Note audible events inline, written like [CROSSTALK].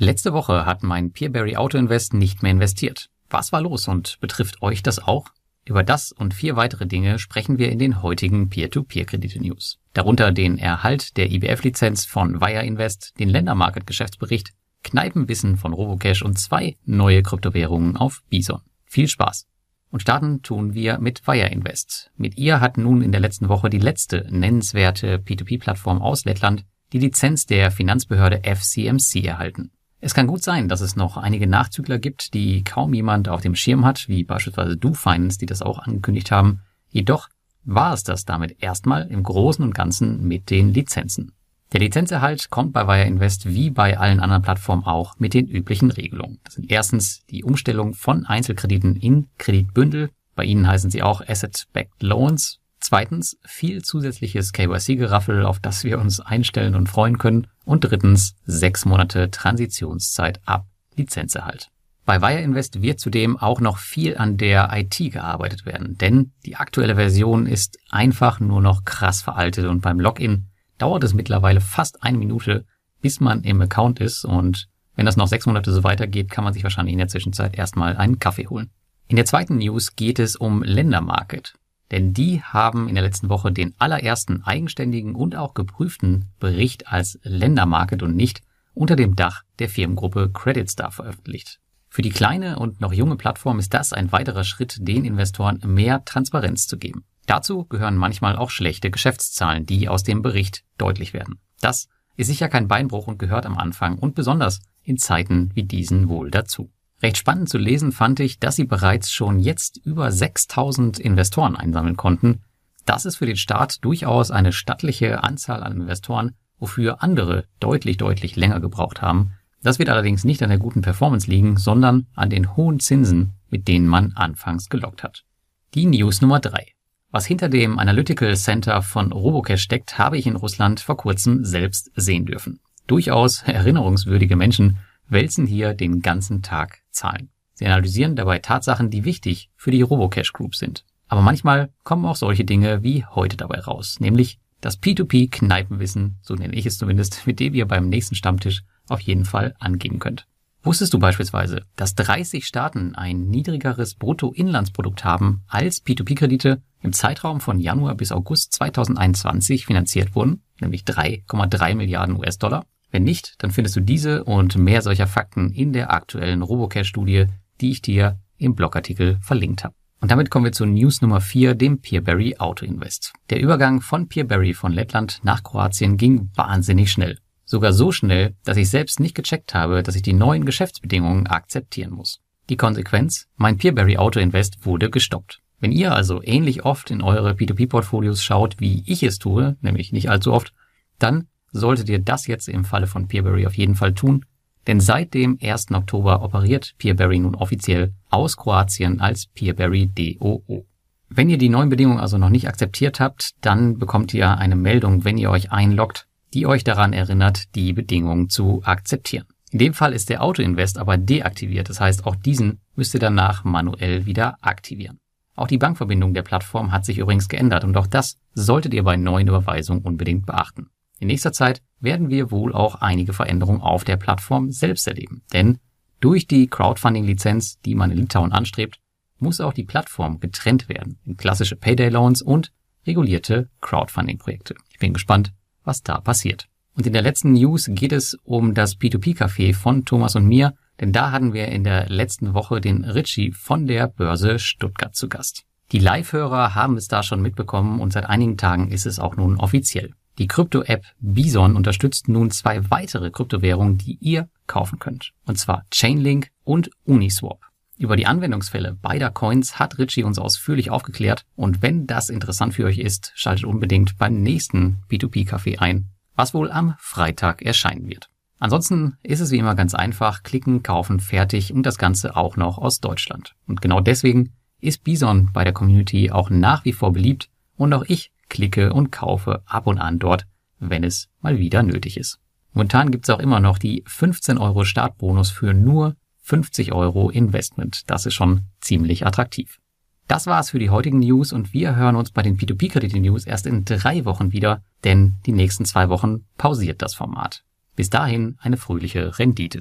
Letzte Woche hat mein Peerberry Auto Invest nicht mehr investiert. Was war los und betrifft euch das auch? Über das und vier weitere Dinge sprechen wir in den heutigen Peer-to-Peer-Kredite-News. Darunter den Erhalt der IBF-Lizenz von Wire Invest, den Ländermarket-Geschäftsbericht, Kneipenwissen von Robocash und zwei neue Kryptowährungen auf Bison. Viel Spaß! Und starten tun wir mit Wire Invest. Mit ihr hat nun in der letzten Woche die letzte nennenswerte P2P-Plattform aus Lettland die Lizenz der Finanzbehörde FCMC erhalten. Es kann gut sein, dass es noch einige Nachzügler gibt, die kaum jemand auf dem Schirm hat, wie beispielsweise DoFinance, die das auch angekündigt haben. Jedoch war es das damit erstmal im Großen und Ganzen mit den Lizenzen. Der Lizenzerhalt kommt bei Wire Invest wie bei allen anderen Plattformen auch mit den üblichen Regelungen. Das sind erstens die Umstellung von Einzelkrediten in Kreditbündel. Bei ihnen heißen sie auch Asset-Backed Loans. Zweitens viel zusätzliches KYC-Geraffel, auf das wir uns einstellen und freuen können. Und drittens sechs Monate Transitionszeit ab Lizenzerhalt. Bei Wire Invest wird zudem auch noch viel an der IT gearbeitet werden, denn die aktuelle Version ist einfach nur noch krass veraltet und beim Login dauert es mittlerweile fast eine Minute, bis man im Account ist und wenn das noch sechs Monate so weitergeht, kann man sich wahrscheinlich in der Zwischenzeit erstmal einen Kaffee holen. In der zweiten News geht es um Ländermarket. Denn die haben in der letzten Woche den allerersten eigenständigen und auch geprüften Bericht als Ländermarket und nicht unter dem Dach der Firmengruppe CreditStar veröffentlicht. Für die kleine und noch junge Plattform ist das ein weiterer Schritt, den Investoren mehr Transparenz zu geben. Dazu gehören manchmal auch schlechte Geschäftszahlen, die aus dem Bericht deutlich werden. Das ist sicher kein Beinbruch und gehört am Anfang und besonders in Zeiten wie diesen wohl dazu. Recht spannend zu lesen fand ich, dass sie bereits schon jetzt über 6000 Investoren einsammeln konnten. Das ist für den Start durchaus eine stattliche Anzahl an Investoren, wofür andere deutlich, deutlich länger gebraucht haben. Das wird allerdings nicht an der guten Performance liegen, sondern an den hohen Zinsen, mit denen man anfangs gelockt hat. Die News Nummer drei: Was hinter dem Analytical Center von Robocash steckt, habe ich in Russland vor kurzem selbst sehen dürfen. Durchaus erinnerungswürdige Menschen wälzen hier den ganzen Tag Zahlen. Sie analysieren dabei Tatsachen, die wichtig für die Robocash Group sind. Aber manchmal kommen auch solche Dinge wie heute dabei raus, nämlich das P2P-Kneipenwissen, so nenne ich es zumindest, [LAUGHS] mit dem ihr beim nächsten Stammtisch auf jeden Fall angehen könnt. Wusstest du beispielsweise, dass 30 Staaten ein niedrigeres Bruttoinlandsprodukt haben als P2P-Kredite im Zeitraum von Januar bis August 2021 finanziert wurden, nämlich 3,3 Milliarden US-Dollar? Wenn nicht, dann findest du diese und mehr solcher Fakten in der aktuellen Robocash-Studie, die ich dir im Blogartikel verlinkt habe. Und damit kommen wir zu News Nummer 4, dem Peerberry Auto Invest. Der Übergang von Peerberry von Lettland nach Kroatien ging wahnsinnig schnell. Sogar so schnell, dass ich selbst nicht gecheckt habe, dass ich die neuen Geschäftsbedingungen akzeptieren muss. Die Konsequenz? Mein Peerberry Auto Invest wurde gestoppt. Wenn ihr also ähnlich oft in eure P2P-Portfolios schaut, wie ich es tue, nämlich nicht allzu oft, dann solltet ihr das jetzt im Falle von Peerberry auf jeden Fall tun, denn seit dem 1. Oktober operiert Peerberry nun offiziell aus Kroatien als Peerberry DOO. Wenn ihr die neuen Bedingungen also noch nicht akzeptiert habt, dann bekommt ihr eine Meldung, wenn ihr euch einloggt, die euch daran erinnert, die Bedingungen zu akzeptieren. In dem Fall ist der Autoinvest aber deaktiviert, das heißt auch diesen müsst ihr danach manuell wieder aktivieren. Auch die Bankverbindung der Plattform hat sich übrigens geändert und auch das solltet ihr bei neuen Überweisungen unbedingt beachten. In nächster Zeit werden wir wohl auch einige Veränderungen auf der Plattform selbst erleben. Denn durch die Crowdfunding-Lizenz, die man in Litauen anstrebt, muss auch die Plattform getrennt werden in klassische Payday-Loans und regulierte Crowdfunding-Projekte. Ich bin gespannt, was da passiert. Und in der letzten News geht es um das P2P-Café von Thomas und mir, denn da hatten wir in der letzten Woche den Richie von der Börse Stuttgart zu Gast. Die Live-Hörer haben es da schon mitbekommen und seit einigen Tagen ist es auch nun offiziell. Die Krypto-App Bison unterstützt nun zwei weitere Kryptowährungen, die ihr kaufen könnt. Und zwar Chainlink und Uniswap. Über die Anwendungsfälle beider Coins hat Richie uns ausführlich aufgeklärt und wenn das interessant für euch ist, schaltet unbedingt beim nächsten B2P-Café ein, was wohl am Freitag erscheinen wird. Ansonsten ist es wie immer ganz einfach, klicken, kaufen, fertig und das Ganze auch noch aus Deutschland. Und genau deswegen ist Bison bei der Community auch nach wie vor beliebt und auch ich klicke und kaufe ab und an dort, wenn es mal wieder nötig ist. Momentan gibt's auch immer noch die 15 Euro Startbonus für nur 50 Euro Investment. Das ist schon ziemlich attraktiv. Das war's für die heutigen News und wir hören uns bei den P2P-Kredite-News erst in drei Wochen wieder, denn die nächsten zwei Wochen pausiert das Format. Bis dahin eine fröhliche Rendite.